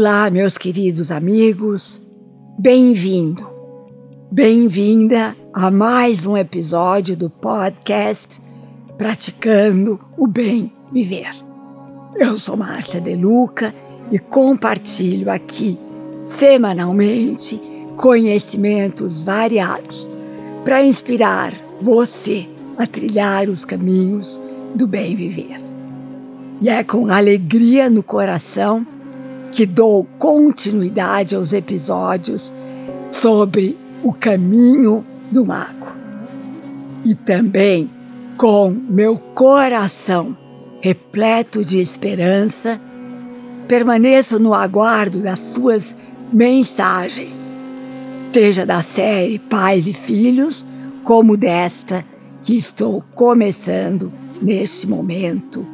Olá, meus queridos amigos, bem-vindo, bem-vinda a mais um episódio do podcast Praticando o Bem Viver. Eu sou Márcia De Luca e compartilho aqui semanalmente conhecimentos variados para inspirar você a trilhar os caminhos do bem viver. E é com alegria no coração que dou continuidade aos episódios sobre o caminho do mago. E também com meu coração repleto de esperança, permaneço no aguardo das suas mensagens, seja da série Pais e Filhos, como desta que estou começando neste momento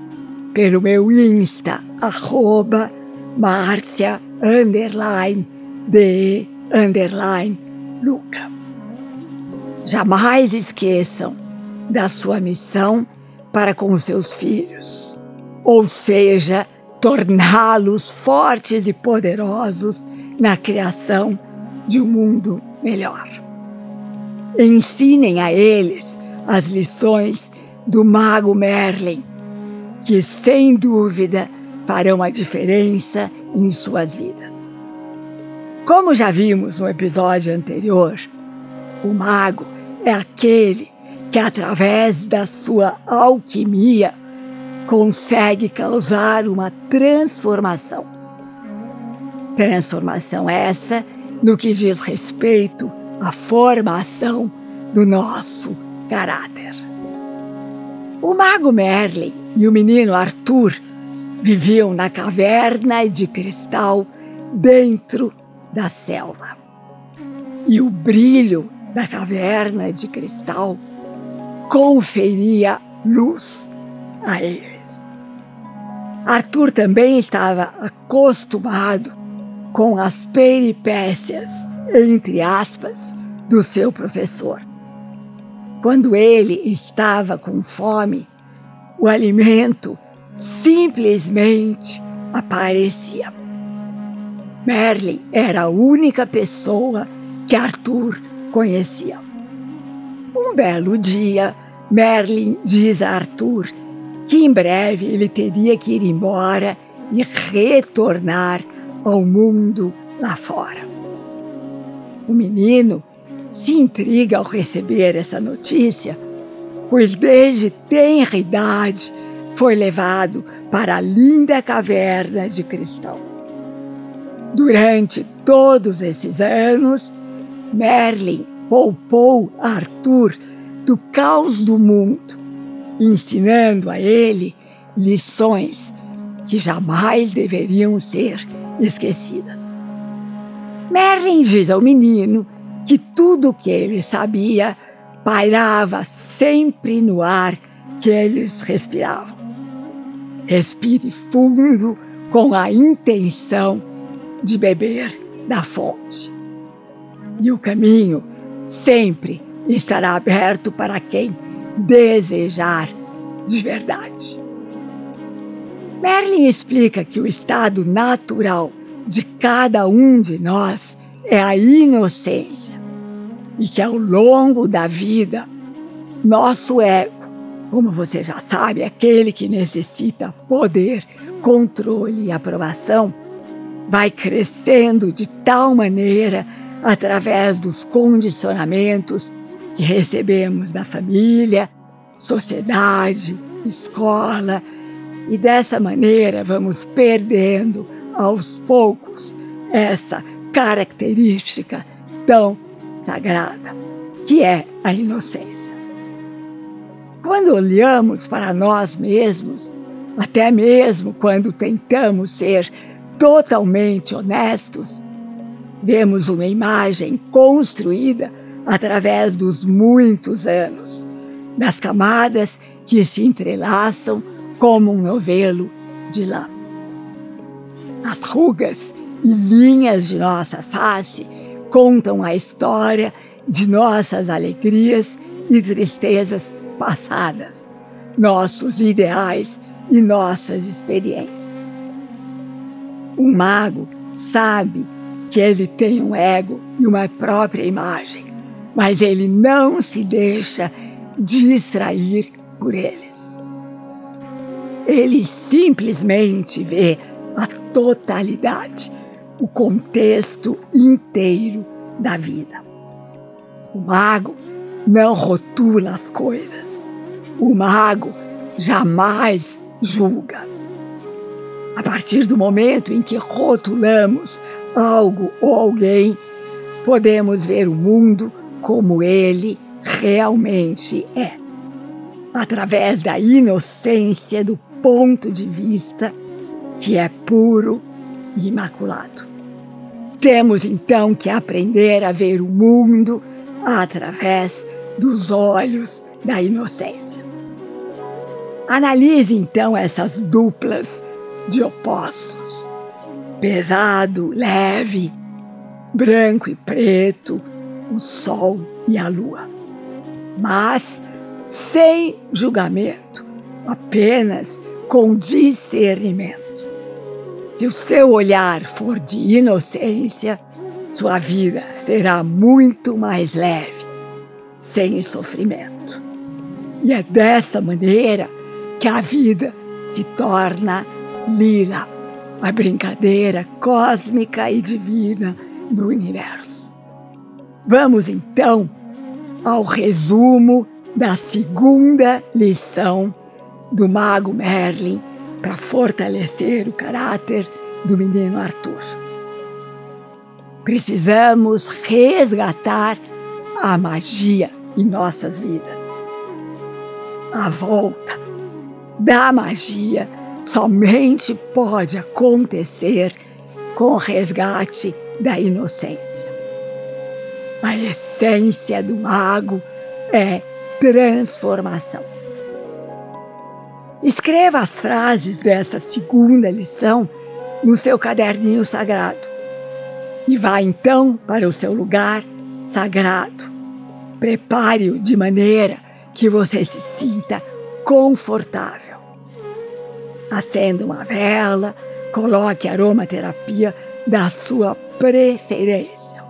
pelo meu Insta, arroba Márcia underline de underline Luca. Jamais esqueçam da sua missão para com seus filhos, ou seja, torná-los fortes e poderosos na criação de um mundo melhor. Ensinem a eles as lições do mago Merlin, que sem dúvida farão a diferença em suas vidas. Como já vimos no episódio anterior, o mago é aquele que, através da sua alquimia, consegue causar uma transformação. Transformação essa no que diz respeito à formação do nosso caráter. O mago Merlin e o menino Arthur viviam na caverna de cristal dentro da selva. E o brilho da caverna de cristal conferia luz a eles. Arthur também estava acostumado com as peripécias, entre aspas, do seu professor. Quando ele estava com fome, o alimento simplesmente aparecia. Merlin era a única pessoa que Arthur conhecia. Um belo dia, Merlin diz a Arthur que em breve ele teria que ir embora e retornar ao mundo lá fora. O menino se intriga ao receber essa notícia, pois desde tenra idade foi levado para a linda caverna de cristal. Durante todos esses anos, Merlin poupou Arthur do caos do mundo, ensinando a ele lições que jamais deveriam ser esquecidas. Merlin diz ao menino que tudo o que ele sabia pairava sempre no ar que eles respiravam. Respire fundo com a intenção de beber da fonte. E o caminho sempre estará aberto para quem desejar de verdade. Merlin explica que o estado natural de cada um de nós é a inocência e que ao longo da vida, nosso ego como você já sabe, aquele que necessita poder, controle e aprovação vai crescendo de tal maneira através dos condicionamentos que recebemos da família, sociedade, escola, e dessa maneira vamos perdendo aos poucos essa característica tão sagrada, que é a inocência. Quando olhamos para nós mesmos, até mesmo quando tentamos ser totalmente honestos, vemos uma imagem construída através dos muitos anos, das camadas que se entrelaçam como um novelo de lã. As rugas e linhas de nossa face contam a história de nossas alegrias e tristezas passadas, nossos ideais e nossas experiências. O mago sabe que ele tem um ego e uma própria imagem, mas ele não se deixa distrair por eles. Ele simplesmente vê a totalidade, o contexto inteiro da vida. O mago não rotula as coisas. O mago jamais julga. A partir do momento em que rotulamos algo ou alguém, podemos ver o mundo como ele realmente é. Através da inocência do ponto de vista que é puro e imaculado. Temos então que aprender a ver o mundo através dos olhos da inocência. Analise então essas duplas de opostos: pesado, leve, branco e preto, o sol e a lua. Mas sem julgamento, apenas com discernimento. Se o seu olhar for de inocência, sua vida será muito mais leve, sem sofrimento. E é dessa maneira que a vida se torna lila, a brincadeira cósmica e divina do universo. Vamos então ao resumo da segunda lição do Mago Merlin para fortalecer o caráter do menino Arthur. Precisamos resgatar a magia em nossas vidas. A volta da magia somente pode acontecer com o resgate da inocência. A essência do mago é transformação. Escreva as frases dessa segunda lição no seu caderninho sagrado e vá então para o seu lugar sagrado. Prepare-o de maneira que você se sinta confortável. Acenda uma vela, coloque aromaterapia da sua preferência.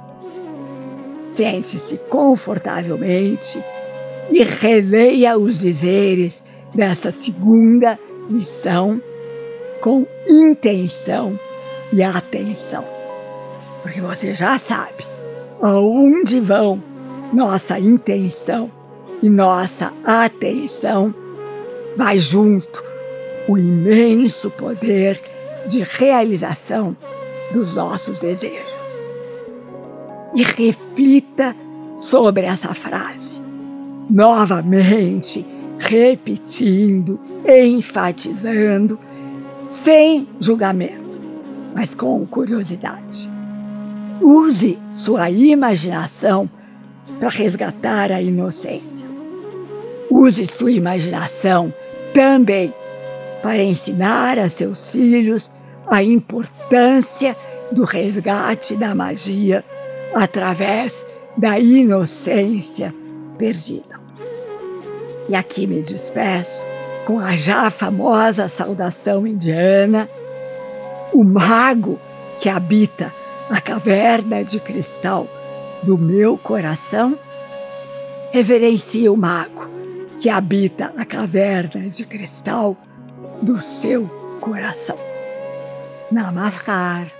Sente-se confortavelmente e releia os dizeres dessa segunda missão com intenção e atenção. Porque você já sabe aonde vão nossa intenção e nossa atenção, vai junto o imenso poder de realização dos nossos desejos. E reflita sobre essa frase novamente repetindo, enfatizando, sem julgamento, mas com curiosidade. Use sua imaginação para resgatar a inocência. Use sua imaginação também para ensinar a seus filhos a importância do resgate da magia através da inocência perdida. E aqui me despeço com a já famosa saudação indiana. O mago que habita a caverna de cristal do meu coração reverencia o mago que habita a caverna de cristal do seu coração. Namaskar.